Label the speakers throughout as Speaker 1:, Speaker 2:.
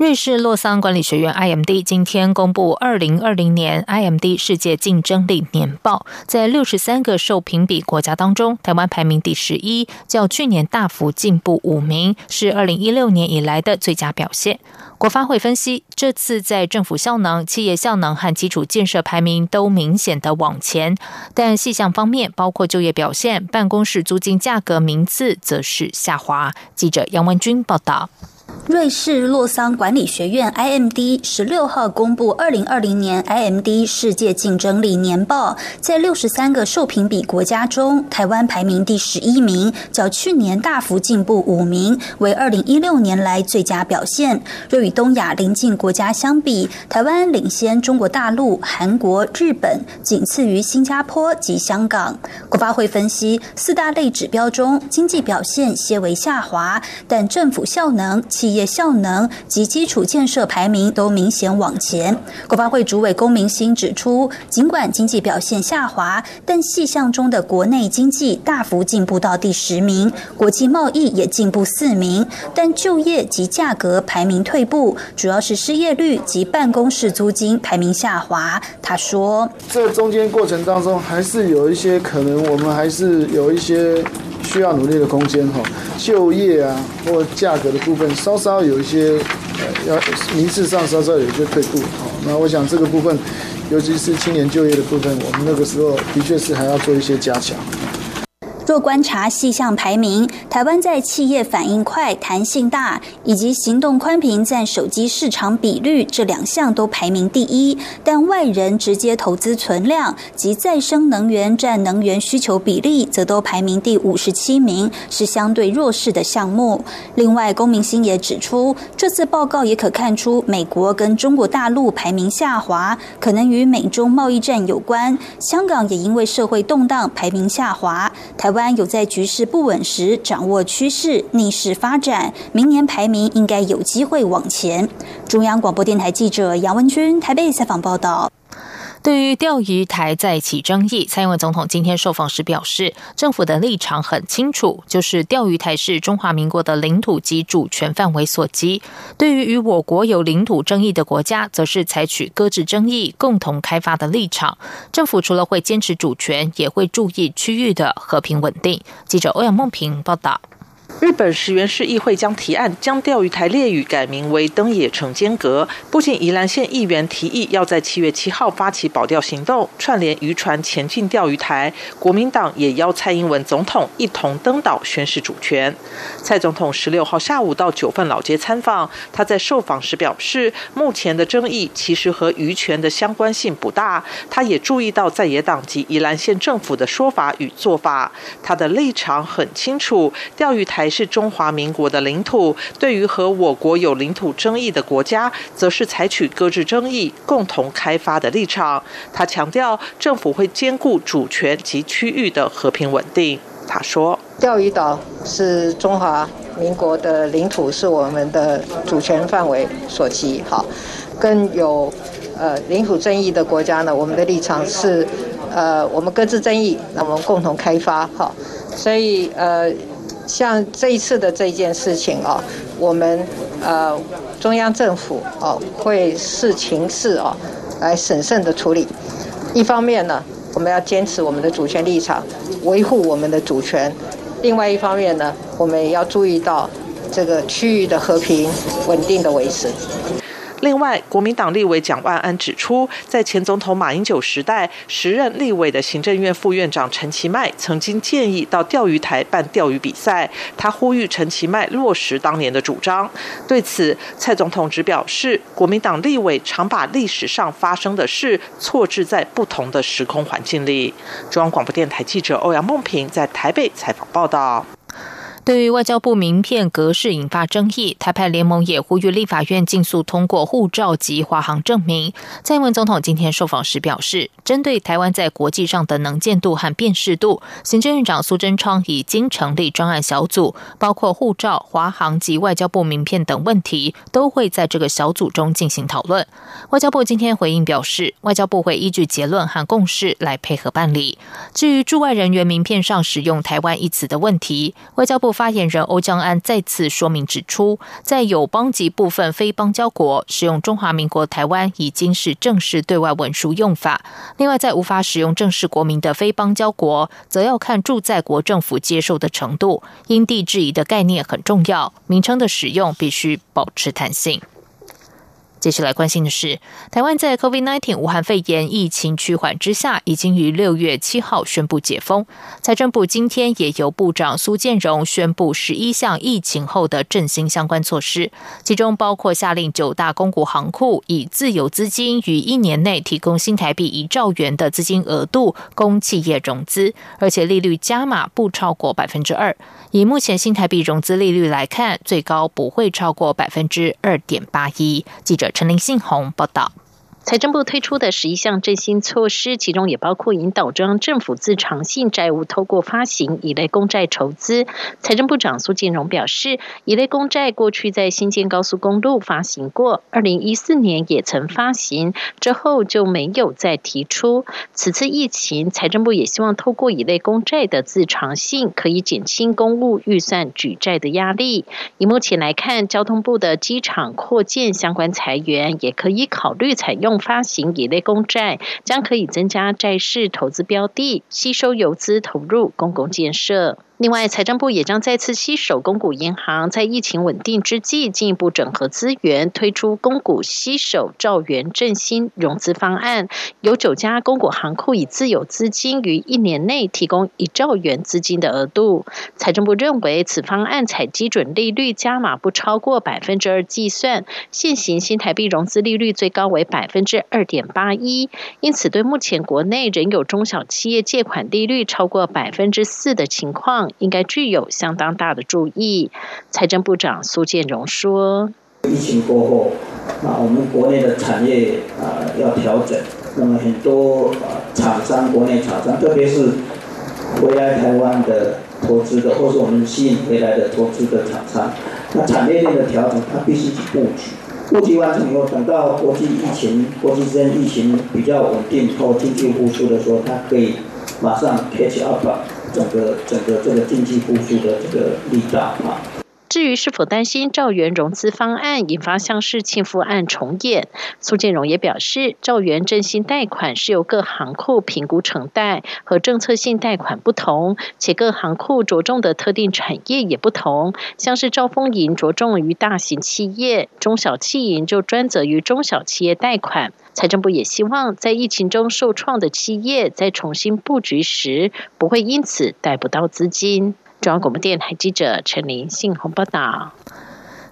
Speaker 1: 瑞士洛桑管理学院 （IMD） 今天公布二零二零年 IMD 世界竞争力年报，在六十三个受评比国家当中，台湾排名第十一，较去年大幅进步五名，是二零一六年以来的最佳表现。国发会分析，这次在政府效能、企业效能和基础建设排名都明显的往前，但细项方面，包括就业表现、办公室租金价格名次，则是下滑。记者杨文君报道。
Speaker 2: 瑞士洛桑管理学院 （IMD） 十六号公布二零二零年 IMD 世界竞争力年报，在六十三个受评比国家中，台湾排名第十一名，较去年大幅进步五名，为二零一六年来最佳表现。若与东亚邻近国家相比，台湾领先中国大陆、韩国、日本，仅次于新加坡及香港。国发会分析，四大类指标中，经济表现些为下滑，但政府效能。企业效能及基础建设排名都明显往前。国发会主委龚明鑫指出，尽管经济表现下滑，但细项中的国内经济大幅进步到第十名，国际贸易也进步四名，但就业及价格排名退步，主要是失业率及办公室租金排名下滑。他说，
Speaker 3: 这中间过程当中，还是有一些可能，我们还是有一些。需要努力的空间哈，就业啊或价格的部分稍稍有一些呃，要名次上稍稍有一些退步啊。那我想这个部分，尤其是青年就业的部分，我们那个时候的确是还要做一些加强。
Speaker 2: 若观察细项排名，台湾在企业反应快、弹性大以及行动宽频占手机市场比率这两项都排名第一，但外人直接投资存量及再生能源占能源需求比例则都排名第五十七名，是相对弱势的项目。另外，龚明星也指出，这次报告也可看出美国跟中国大陆排名下滑，可能与美中贸易战有关。香港也因为社会动荡排名下滑，台湾。有在局势不稳时掌握趋势，逆势发展，明年排名应该有机会往前。中央广播电台记者杨文君台北采访报道。
Speaker 1: 对于钓鱼台再起争议，蔡英文总统今天受访时表示，政府的立场很清楚，就是钓鱼台是中华民国的领土及主权范围所及。对于与我国有领土争议的国家，则是采取搁置争议、共同开发的立场。政府除了会坚持主权，也会注意区域的和平稳定。记者欧阳梦平报道。
Speaker 4: 日本石原市议会将提案将钓鱼台列屿改名为登野城间阁。不仅宜兰县议员提议要在七月七号发起保钓行动，串联渔船前进钓鱼台，国民党也邀蔡英文总统一同登岛宣示主权。蔡总统十六号下午到九份老街参访，他在受访时表示，目前的争议其实和渔权的相关性不大。他也注意到在野党及宜兰县政府的说法与做法，他的立场很清楚，钓鱼台。是中华民国的领土，对于和我国有领土争议的国家，则是采取搁置争议、共同开发的立场。他强调，政府会兼顾主权及区域的和平稳定。他说：“
Speaker 5: 钓鱼岛是中华民国的领土，是我们的主权范围所及。好，跟有呃领土争议的国家呢，我们的立场是，呃，我们搁置争议，那我们共同开发。好，所以呃。”像这一次的这件事情哦，我们呃中央政府哦会视情势哦来审慎的处理。一方面呢，我们要坚持我们的主权立场，维护我们的主权；另外一方面呢，我们也要注意到这个区域的和平稳定的维持。
Speaker 4: 另外，国民党立委蒋万安指出，在前总统马英九时代，时任立委的行政院副院长陈其迈曾经建议到钓鱼台办钓鱼比赛，他呼吁陈其迈落实当年的主张。对此，蔡总统只表示，国民党立委常把历史上发生的事错置在不同的时空环境里。中央广播电台记者欧阳梦平在台北采访报道。
Speaker 1: 对于外交部名片格式引发争议，台派联盟也呼吁立法院尽速通过护照及华航证明。蔡英文总统今天受访时表示，针对台湾在国际上的能见度和辨识度，行政院长苏贞昌已经成立专案小组，包括护照、华航及外交部名片等问题，都会在这个小组中进行讨论。外交部今天回应表示，外交部会依据结论和共识来配合办理。至于驻外人员名片上使用“台湾”一词的问题，外交部。发言人欧江安再次说明指出，在友邦及部分非邦交国使用中华民国台湾已经是正式对外文书用法。另外，在无法使用正式国民的非邦交国，则要看驻在国政府接受的程度。因地制宜的概念很重要，名称的使用必须保持弹性。接下来关心的是，台湾在 COVID-19 武汉肺炎疫情趋缓之下，已经于六月七号宣布解封。财政部今天也由部长苏建荣宣布十一项疫情后的振兴相关措施，其中包括下令九大公股行库以自有资金于一年内提供新台币一兆元的资金额度供企业融资，而且利率加码不超过百分之二。以目前新台币融资利率来看，最高不会超过百分之二点八一。记者陈林信宏报道。
Speaker 6: 财政部推出的十一项振兴措施，其中也包括引导中央政府自偿性债务透过发行乙类公债筹资。财政部长苏建荣表示，乙类公债过去在新建高速公路发行过，二零一四年也曾发行，之后就没有再提出。此次疫情，财政部也希望透过乙类公债的自偿性，可以减轻公务预算举债的压力。以目前来看，交通部的机场扩建相关裁员，也可以考虑采用。发行乙类公债，将可以增加债市投资标的，吸收游资投入公共建设。另外，财政部也将再次携手公股银行，在疫情稳定之际，进一步整合资源，推出公股携手兆元振兴融资方案。有九家公股行库以自有资金于一年内提供一兆元资金的额度。财政部认为，此方案采基准利率加码不超过百分之二计算，现行新台币融资利率最高为百分之二点八一，因此对目前国内仍有中小企业借款利率超过百分之四的情况。应该具有相当大的注意。财政部长苏建荣说：“
Speaker 7: 疫情过后，那我们国内的产业啊要调整，那么很多啊厂商，国内厂商，特别是回来台湾的投资的，或是我们吸引回来的投资的厂商，那产业链的调整，它必须去布局。布局完成以后，等到国际疫情、国际之间疫情比较稳定后，经济复苏的时候，它可以马上 catch up。”整个整个这个经济复苏的这个力道啊。
Speaker 6: 至于是否担心兆元融资方案引发像是庆富案重演，苏建荣也表示，兆元振兴贷款是由各行库评估承贷，和政策性贷款不同，且各行库着重的特定产业也不同。像是兆丰银着重于大型企业，中小企银就专责于中小企业贷款。财政部也希望在疫情中受创的企业在重新布局时，不会因此贷不到资金。中央广播电台记者陈琳信鸿报道：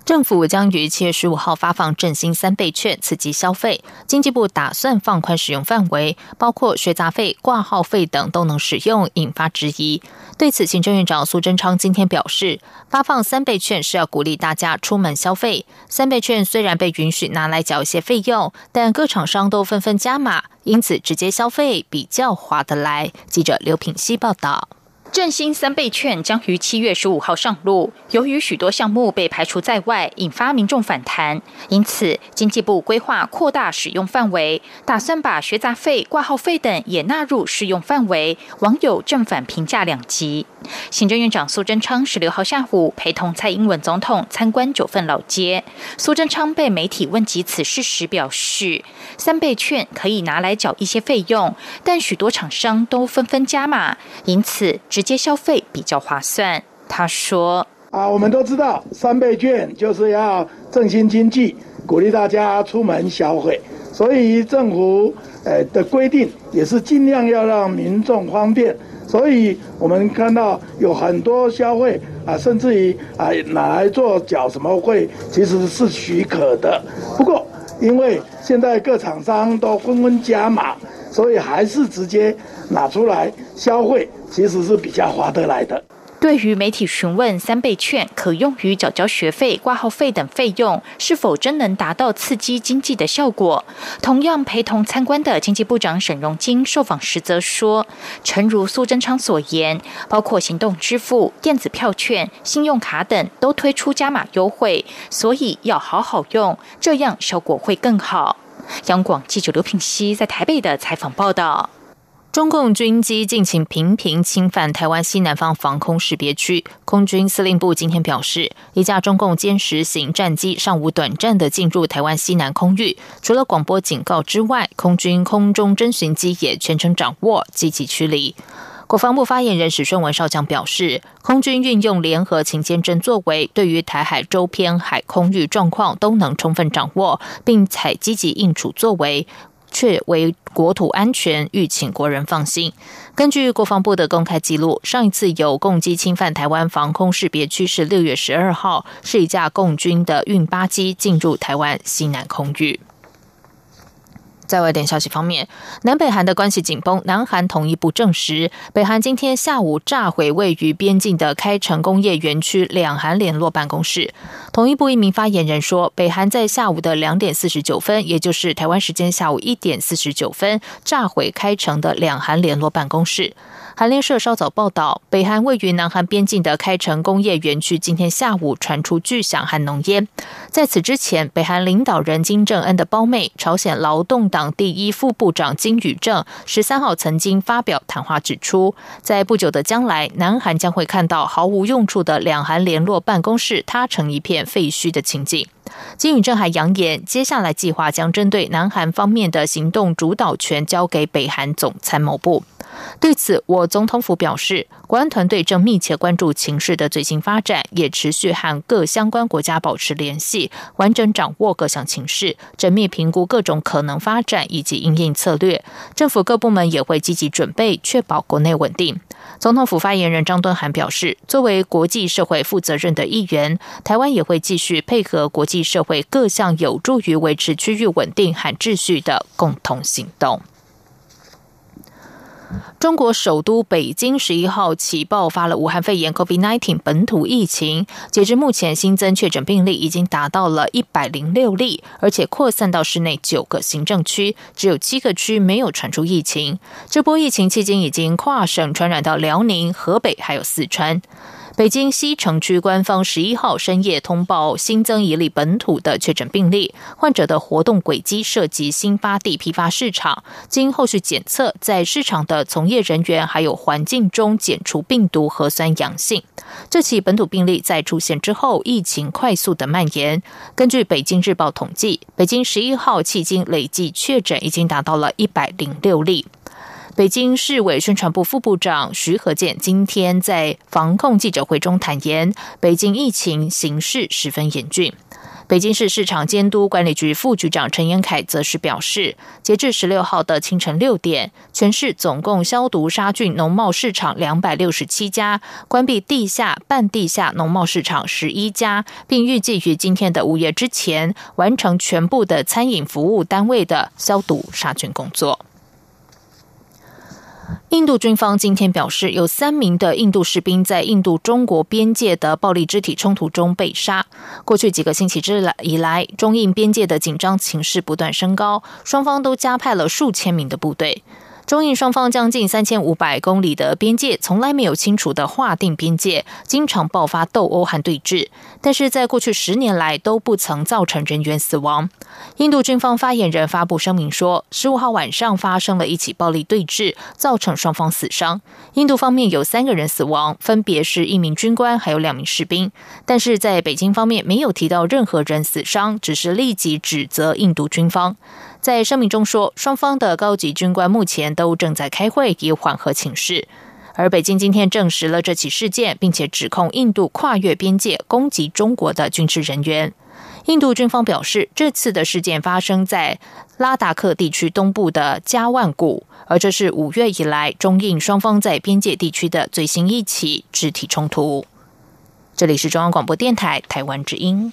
Speaker 1: 政府将于七月十五号发放振兴三倍券，刺激消费。经济部打算放宽使用范围，包括学杂费、挂号费等都能使用，引发质疑。对此，行政院长苏贞昌今天表示，发放三倍券是要鼓励大家出门消费。三倍券虽然被允许拿来缴一些费用，但各厂商都纷纷加码，因此直接消费比较划得来。记者刘品希报道。
Speaker 8: 振兴三倍券将于七月十五号上路。由于许多项目被排除在外，引发民众反弹，因此经济部规划扩大使用范围，打算把学杂费、挂号费等也纳入适用范围。网友正反评价两极。行政院长苏贞昌十六号下午陪同蔡英文总统参观九份老街。苏贞昌被媒体问及此事时表示，三倍券可以拿来缴一些费用，但许多厂商都纷纷加码，因此。直接消费比较划算，他说：“
Speaker 9: 啊，我们都知道三倍券就是要振兴经济，鼓励大家出门消费，所以政府呃的规定也是尽量要让民众方便。所以我们看到有很多消费啊，甚至于啊拿来做缴什么费，其实是许可的。不过因为现在各厂商都纷纷加码，所以还是直接拿出来消费。”其实是比较划得来的。
Speaker 8: 对于媒体询问三倍券可用于缴交学费、挂号费等费用，是否真能达到刺激经济的效果？同样陪同参观的经济部长沈荣金受访时则说：“诚如苏贞昌所言，包括行动支付、电子票券、信用卡等都推出加码优惠，所以要好好用，这样效果会更好。”央广记者刘品熙在台北的采访报道。
Speaker 1: 中共军机近期频频侵犯台湾西南方防空识别区。空军司令部今天表示，一架中共歼十型战机上午短暂的进入台湾西南空域，除了广播警告之外，空军空中侦巡机也全程掌握，积极驱离。国防部发言人史顺文少将表示，空军运用联合勤监侦作为，对于台海周边海空域状况都能充分掌握，并采积极应处作为。却为国土安全，欲请国人放心。根据国防部的公开记录，上一次有共机侵犯台湾防空识别区是六月十二号，是一架共军的运八机进入台湾西南空域。在外电消息方面，南北韩的关系紧绷。南韩统一部证实，北韩今天下午炸毁位于边境的开城工业园区两韩联络办公室。统一部一名发言人说，北韩在下午的两点四十九分，也就是台湾时间下午一点四十九分，炸毁开城的两韩联络办公室。韩联社稍早报道，北韩位于南韩边境的开城工业园区今天下午传出巨响和浓烟。在此之前，北韩领导人金正恩的胞妹朝鲜劳动党第一副部长金宇正十三号曾经发表谈话，指出，在不久的将来，南韩将会看到毫无用处的两韩联络办公室塌成一片废墟的情景。金宇正还扬言，接下来计划将针对南韩方面的行动主导权交给北韩总参谋部。对此，我总统府表示，国安团队正密切关注情势的最新发展，也持续和各相关国家保持联系，完整掌握各项情势，缜密评估各种可能发展以及应应策略。政府各部门也会积极准备，确保国内稳定。总统府发言人张敦涵表示，作为国际社会负责任的一员，台湾也会继续配合国际社会各项有助于维持区域稳定和秩序的共同行动。中国首都北京十一号起爆发了武汉肺炎 （COVID-19） 本土疫情，截至目前新增确诊病例已经达到了一百零六例，而且扩散到市内九个行政区，只有七个区没有传出疫情。这波疫情期间已经跨省传染到辽宁、河北还有四川。北京西城区官方十一号深夜通报新增一例本土的确诊病例，患者的活动轨迹涉及新发地批发市场，经后续检测，在市场的从业人员还有环境中检出病毒核酸阳性。这起本土病例在出现之后，疫情快速的蔓延。根据北京日报统计，北京十一号迄今累计确诊已经达到了一百零六例。北京市委宣传部副部长徐和建今天在防控记者会中坦言，北京疫情形势十分严峻。北京市市场监督管理局副局长陈延凯则是表示，截至十六号的清晨六点，全市总共消毒杀菌农贸市场两百六十七家，关闭地下、半地下农贸市场十一家，并预计于今天的午夜之前完成全部的餐饮服务单位的消毒杀菌工作。印度军方今天表示，有三名的印度士兵在印度中国边界的暴力肢体冲突中被杀。过去几个星期之来以来，中印边界的紧张情势不断升高，双方都加派了数千名的部队。中印双方将近三千五百公里的边界，从来没有清楚的划定边界，经常爆发斗殴和对峙。但是在过去十年来都不曾造成人员死亡。印度军方发言人发布声明说，十五号晚上发生了一起暴力对峙，造成双方死伤。印度方面有三个人死亡，分别是一名军官还有两名士兵。但是在北京方面没有提到任何人死伤，只是立即指责印度军方。在声明中说，双方的高级军官目前都正在开会，以缓和情势。而北京今天证实了这起事件，并且指控印度跨越边界攻击中国的军事人员。印度军方表示，这次的事件发生在拉达克地区东部的加万谷，而这是五月以来中印双方在边界地区的最新一起肢体冲突。这里是中央广播电台台湾之音。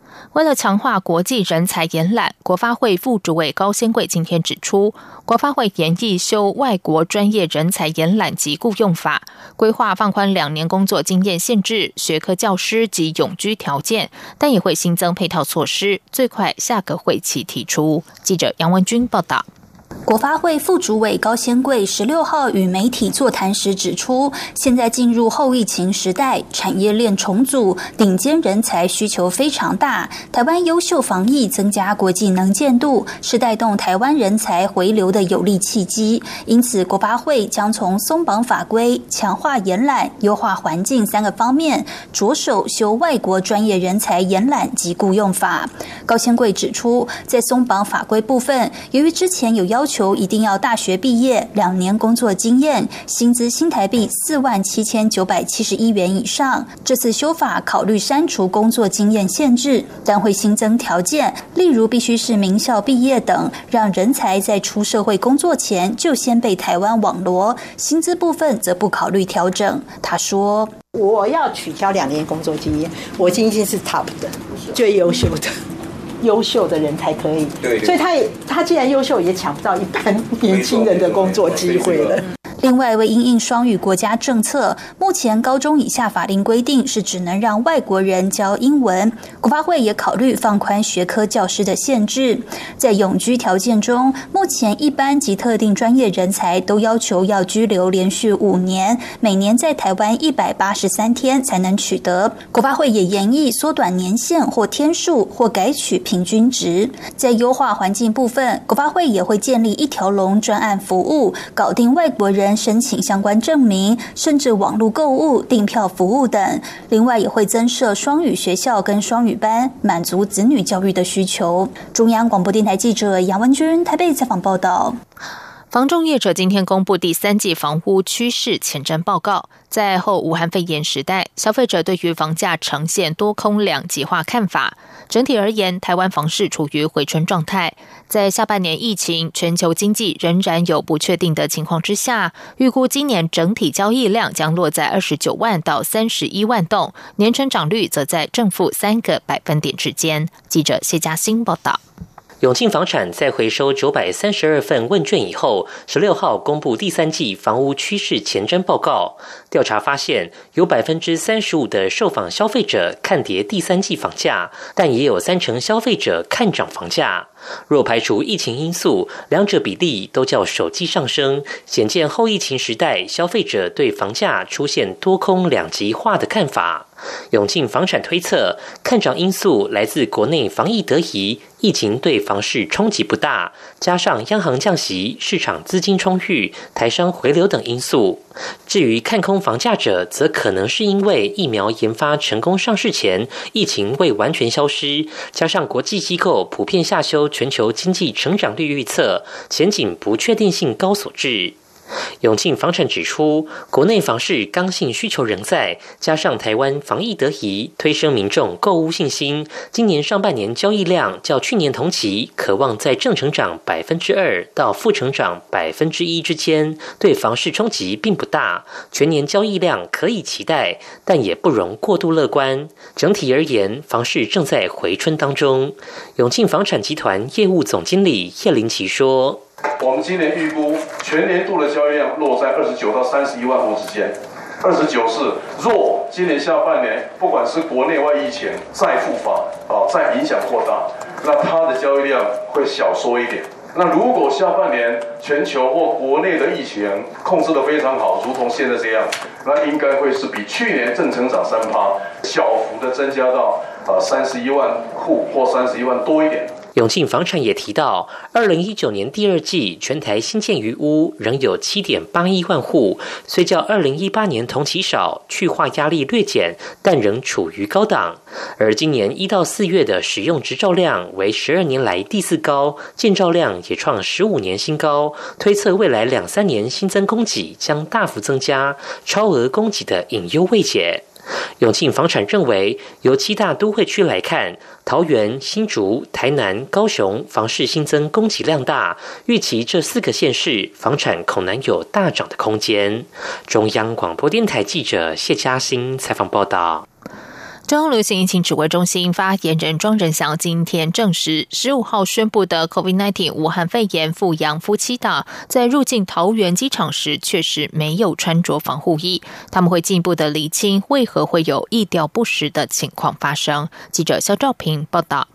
Speaker 1: 为了强化国际人才延揽，国发会副主委高先贵今天指出，国发会研议修外国专业人才延揽及雇用法，规划放宽两年工作经验限制、学科教师及永居条件，但也会新增配套措施，最快下个会期提出。记者杨文君报道。
Speaker 2: 国发会副主委高先贵十六号与媒体座谈时指出，现在进入后疫情时代，产业链重组，顶尖人才需求非常大。台湾优秀防疫，增加国际能见度，是带动台湾人才回流的有力契机。因此，国发会将从松绑法规、强化延揽、优化环境三个方面，着手修外国专业人才延揽及雇用法。高先贵指出，在松绑法规部分，由于之前有要求。求一定要大学毕业，两年工作经验，薪资新台币四万七千九百七十一元以上。这次修法考虑删除工作经验限制，但会新增条件，例如必须是名校毕业等，让人才在出社会工作前就先被台湾网罗。薪资部分则不考虑调整。他说：“
Speaker 10: 我要取消两年工作经验，我今天是 top 的，最优秀的。”优秀的人才可以，所以他也他既然优秀，也抢不到一般年轻人的工作机会了。
Speaker 2: 另外，为因应双语国家政策，目前高中以下法令规定是只能让外国人教英文。国发会也考虑放宽学科教师的限制。在永居条件中，目前一般及特定专业人才都要求要居留连续五年，每年在台湾一百八十三天才能取得。国发会也研议缩短年限或天数，或改取平均值。在优化环境部分，国发会也会建立一条龙专案服务，搞定外国人。申请相关证明，甚至网络购物、订票服务等。另外，也会增设双语学校跟双语班，满足子女教育的需求。中央广播电台记者杨文军台北采访报道。
Speaker 1: 房仲业者今天公布第三季房屋趋势前瞻报告。在后武汉肺炎时代，消费者对于房价呈现多空两极化看法。整体而言，台湾房市处于回春状态。在下半年疫情、全球经济仍然有不确定的情况之下，预估今年整体交易量将落在二十九万到三十一万栋，年成长率则在正负三个百分点之间。记者谢嘉欣报道。
Speaker 11: 永庆房产在回收九百三十二份问卷以后，十六号公布第三季房屋趋势前瞻报告。调查发现，有百分之三十五的受访消费者看跌第三季房价，但也有三成消费者看涨房价。若排除疫情因素，两者比例都较首季上升，显见后疫情时代消费者对房价出现多空两极化的看法。永庆房产推测，看涨因素来自国内防疫得宜，疫情对房市冲击不大，加上央行降息、市场资金充裕、台商回流等因素。至于看空房价者，则可能是因为疫苗研发成功上市前，疫情未完全消失，加上国际机构普遍下修全球经济成长率预测，前景不确定性高所致。永庆房产指出，国内房市刚性需求仍在，加上台湾防疫得宜，推升民众购物信心。今年上半年交易量较去年同期，可望在正成长百分之二到负成长百分之一之间，对房市冲击并不大。全年交易量可以期待，但也不容过度乐观。整体而言，房市正在回春当中。永庆房产集团业务总经理叶林奇说。
Speaker 12: 我们今年预估全年度的交易量落在二十九到三十一万户之间。二十九是若今年下半年不管是国内外疫情再复发，啊再影响扩大，那它的交易量会小缩一点。那如果下半年全球或国内的疫情控制的非常好，如同现在这样，那应该会是比去年正成长三趴，小幅的增加到啊三十一万户或三十一万多一点。
Speaker 11: 永庆房产也提到，二零一九年第二季全台新建余屋仍有七点八亿万户，虽较二零一八年同期少，去化压力略减，但仍处于高档。而今年一到四月的使用执照量为十二年来第四高，建造量也创十五年新高，推测未来两三年新增供给将大幅增加，超额供给的隐忧未解。永庆房产认为，由七大都会区来看，桃园、新竹、台南、高雄房市新增供给量大，预期这四个县市房产恐难有大涨的空间。中央广播电台记者谢嘉欣采访报道。
Speaker 1: 中央流行疫情指挥中心发言人庄仁祥今天证实，十五号宣布的 COVID-19 武汉肺炎复阳夫妻档，在入境桃园机场时确实没有穿着防护衣。他们会进一步的厘清为何会有意料不实的情况发生。记者肖兆平报道。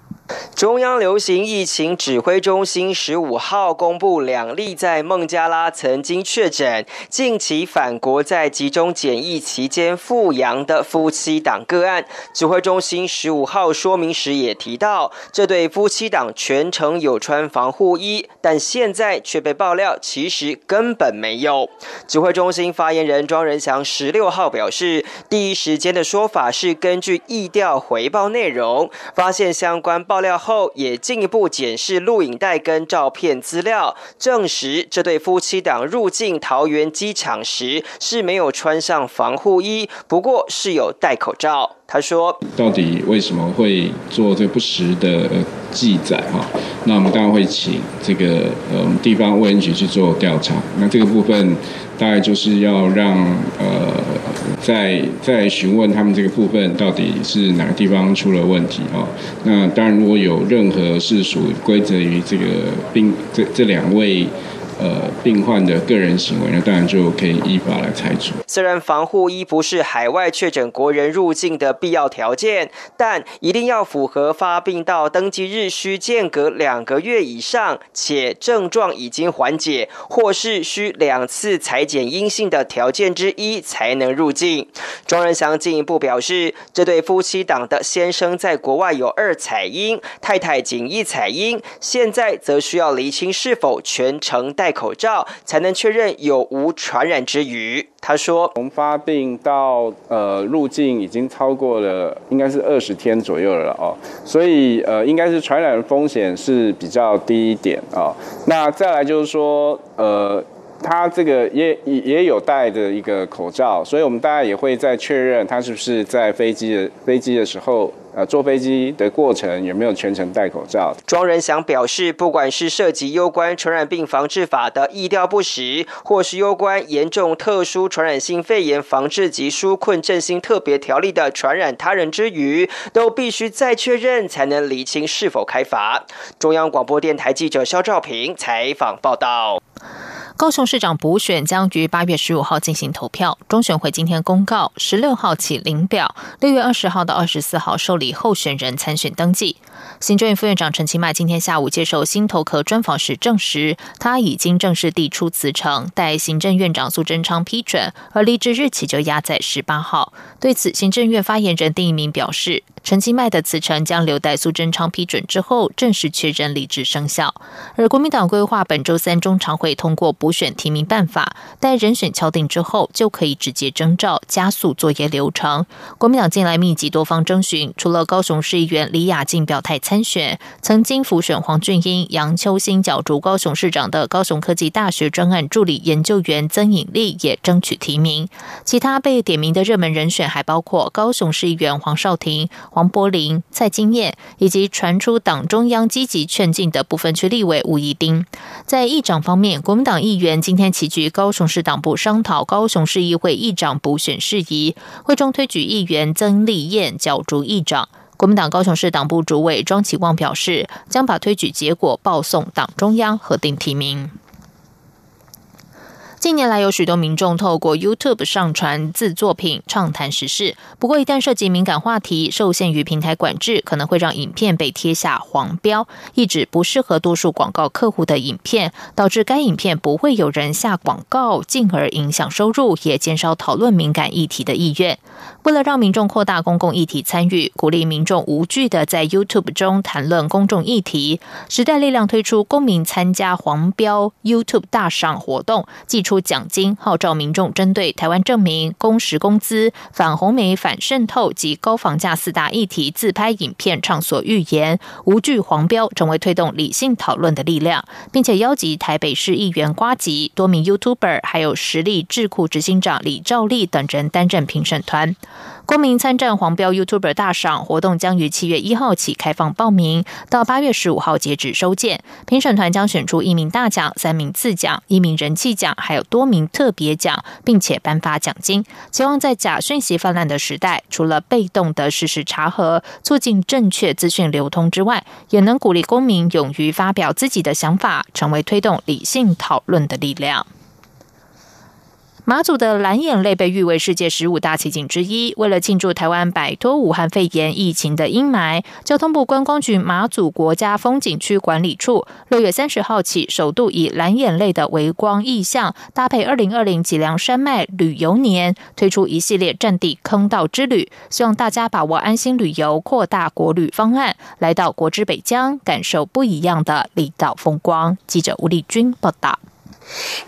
Speaker 13: 中央流行疫情指挥中心十五号公布两例在孟加拉曾经确诊、近期返国在集中检疫期间复阳的夫妻档个案。指挥中心十五号说明时也提到，这对夫妻档全程有穿防护衣，但现在却被爆料其实根本没有。指挥中心发言人庄仁祥十六号表示，第一时间的说法是根据疫调回报内容，发现相关报。爆料后，也进一步检视录影带跟照片资料，证实这对夫妻档入境桃园机场时是没有穿上防护衣，不过是有戴口罩。他说：“到底为什么会做这不实的记载？哈，那我们当然会请这个呃地方卫生局去做调查。那这个部分大概就是要让呃。”在在询问他们这个部分到底是哪个地方出了问题哦？那当然，如果有任何是属归责于这个病这这两位。呃，病患的个人行为，那当然就可以依法来裁处。虽然防护衣不是海外确诊国人入境的必要条件，但一定要符合发病到登记日需间隔两个月以上，且症状已经缓解，或是需两次裁剪阴性的条件之一才能入境。庄仁祥进一步表示，这对夫妻档的先生在国外有二采阴，太太仅一采阴，现在则需要厘清是否全程戴。戴口罩才能确认有无传染之余，他说：“从发病到呃入境已经超过了，应该是二十天左右了哦，所以呃应该是传染风险是比较低一点啊。那再来就是说，呃，他这个也也有戴的一个口罩，所以我们大家也会在确认他是不是在飞机的飞机的时候。”呃，坐飞机的过程有没有全程戴口罩？庄仁祥表示，不管是涉及有关传染病防治法的意调不实，或是有关严重特殊传染性肺炎防治及纾困振兴特别条例的传染他人之余，都必须再确认，才能厘清是否开罚。中央广播电台记者肖兆平采访报道。
Speaker 1: 高雄市长补选将于八月十五号进行投票，中选会今天公告，十六号起领表，六月二十号到二十四号受理候选人参选登记。行政院副院长陈其迈今天下午接受新头壳专访时证实，他已经正式递出辞呈，待行政院长苏贞昌批准，而离职日期就压在十八号。对此，行政院发言人丁一鸣表示，陈其迈的辞呈将留待苏贞昌批准之后正式确认离职生效。而国民党规划本周三中常会通过补选提名办法，待人选敲定之后，就可以直接征召，加速作业流程。国民党近来密集多方征询，除了高雄市议员李雅静表态。参选曾经辅选黄俊英、杨秋兴角逐高雄市长的高雄科技大学专案助理研究员曾颖丽也争取提名。其他被点名的热门人选还包括高雄市议员黄少廷、黄柏林、蔡金燕，以及传出党中央积极劝进的部分区立委吴怡丁。在议长方面，国民党议员今天齐聚高雄市党部商讨高雄市议会议长补选事宜，会中推举议员曾丽燕角逐议长。国民党高雄市党部主委庄启旺表示，将把推举结果报送党中央核定提名。近年来，有许多民众透过 YouTube 上传自作品畅谈时事。不过，一旦涉及敏感话题，受限于平台管制，可能会让影片被贴下黄标，意指不适合多数广告客户的影片，导致该影片不会有人下广告，进而影响收入，也减少讨论敏感议题的意愿。为了让民众扩大公共议题参与，鼓励民众无惧的在 YouTube 中谈论公众议题，时代力量推出公民参加黄标 YouTube 大赏活动，寄出奖金，号召民众针对台湾证明、工时工资、反红媒、反渗透及高房价四大议题自拍影片畅所欲言，无惧黄标，成为推动理性讨论的力量，并且邀集台北市议员瓜吉、多名 YouTuber，还有实力智库执行长李兆利等人担任评审团。公民参战黄标 YouTuber 大赏活动将于七月一号起开放报名，到八月十五号截止收件。评审团将选出一名大奖、三名次奖、一名人气奖，还有多名特别奖，并且颁发奖金。期望在假讯息泛滥的时代，除了被动的事实查核，促进正确资讯流通之外，也能鼓励公民勇于发表自己的想法，成为推动理性讨论的力量。马祖的蓝眼泪被誉为世界十五大奇景之一。为了庆祝台湾摆脱武汉肺炎疫情的阴霾，交通部观光局马祖国家风景区管理处六月三十号起，首度以蓝眼泪的微光意象，搭配二零二零脊梁山脉旅游年，推出一系列战地坑道之旅，希望大家把握安心旅游、扩大国旅方案，来到国之北疆，感受不一样的离岛风光。记者吴丽君报道。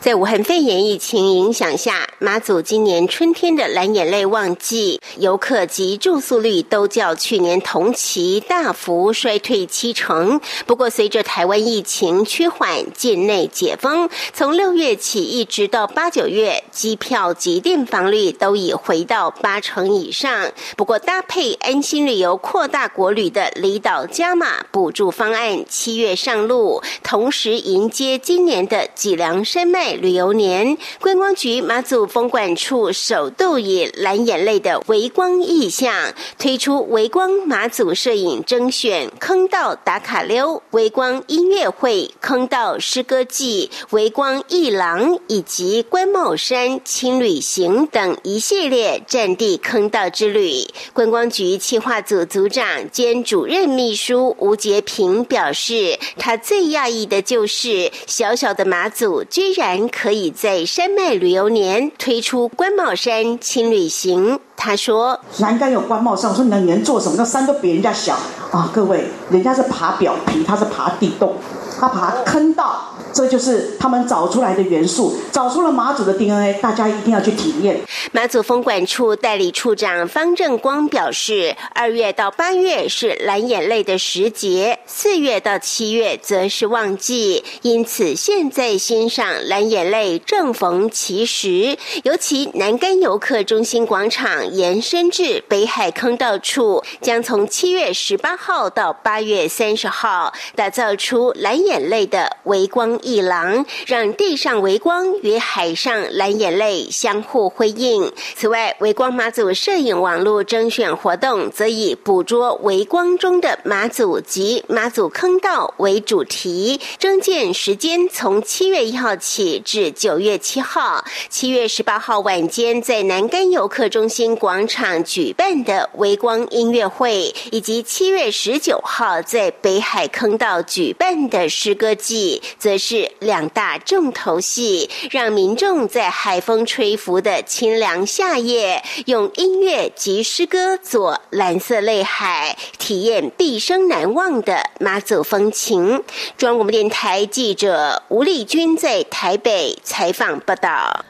Speaker 14: 在武汉肺炎疫情影响下，马祖今年春天的蓝眼泪旺季，游客及住宿率都较去年同期大幅衰退七成。不过，随着台湾疫情趋缓，境内解封，从六月起一直到八九月，机票及订房率都已回到八成以上。不过，搭配安心旅游扩大国旅的离岛加码补助方案七月上路，同时迎接今年的脊梁。山脉旅游年，观光局马祖风管处首度以蓝眼泪的微光意象，推出微光马祖摄影征选、坑道打卡溜、微光音乐会、坑道诗歌季、微光艺廊以及关帽山轻旅行等一系列战地坑道之旅。观光局企划组组长兼主任秘书吴杰平表示，他最讶异的就是小小的马祖。居然可以在山脉旅游年推出官帽山轻旅行，他说：“
Speaker 15: 栏杆有官帽山，我说你能做什么？那山都比人家小啊！各位，人家是爬表皮，他是爬地洞，他爬坑道。”这就是他们找出来的元素，找出了马祖的 DNA，大家一定要去体验。
Speaker 14: 马祖风管处代理处长方正光表示，二月到八月是蓝眼泪的时节，四月到七月则是旺季，因此现在欣赏蓝眼泪正逢其时。尤其南干游客中心广场延伸至北海坑道处，将从七月十八号到八月三十号，打造出蓝眼泪的微光。一廊让地上微光与海上蓝眼泪相互辉映。此外，微光马祖摄影网络征选活动则以捕捉微光中的马祖及马祖坑道为主题，征件时间从七月一号起至九月七号。七月十八号晚间在南干游客中心广场举办的微光音乐会，以及七月十九号在北海坑道举办的诗歌季，则是。是两大重头戏，让民众在海风吹拂的清凉夏夜，用音乐及诗歌做蓝色泪海，体验毕生难忘的马祖风情。中央广播电台记者吴丽君在台北采访报道。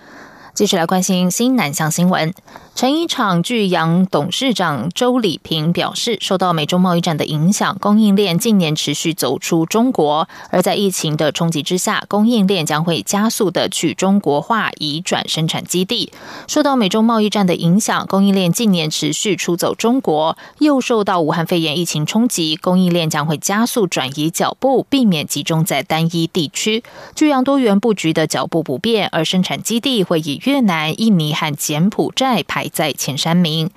Speaker 1: 继续来关心新南向新闻。成衣厂巨阳董事长周礼平表示，受到美中贸易战的影响，供应链近年持续走出中国。而在疫情的冲击之下，供应链将会加速的去中国化，移转生产基地。受到美中贸易战的影响，供应链近年持续出走中国，又受到武汉肺炎疫情冲击，供应链将会加速转移脚步，避免集中在单一地区。巨阳多元布局的脚步不变，而生产基地会以越南、印尼和柬埔寨排。在前三名。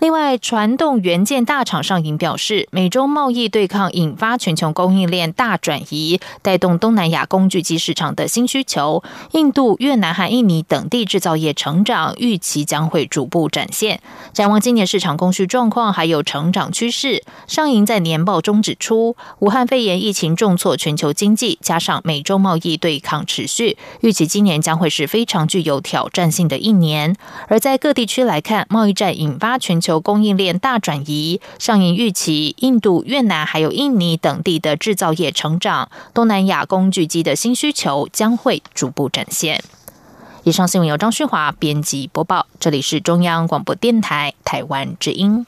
Speaker 1: 另外，传动元件大厂上银表示，美中贸易对抗引发全球供应链大转移，带动东南亚工具机市场的新需求。印度、越南和印尼等地制造业成长预期将会逐步展现。展望今年市场供需状况还有成长趋势，上银在年报中指出，武汉肺炎疫情重挫全球经济，加上美中贸易对抗持续，预期今年将会是非常具有挑战性的一年。而在各地区来看，贸易战引发全球。求供应链大转移，上映预期印度、越南还有印尼等地的制造业成长，东南亚工具机的新需求将会逐步展现。以上新闻由张旭华编辑播报，这里是中央广播电台台湾之音。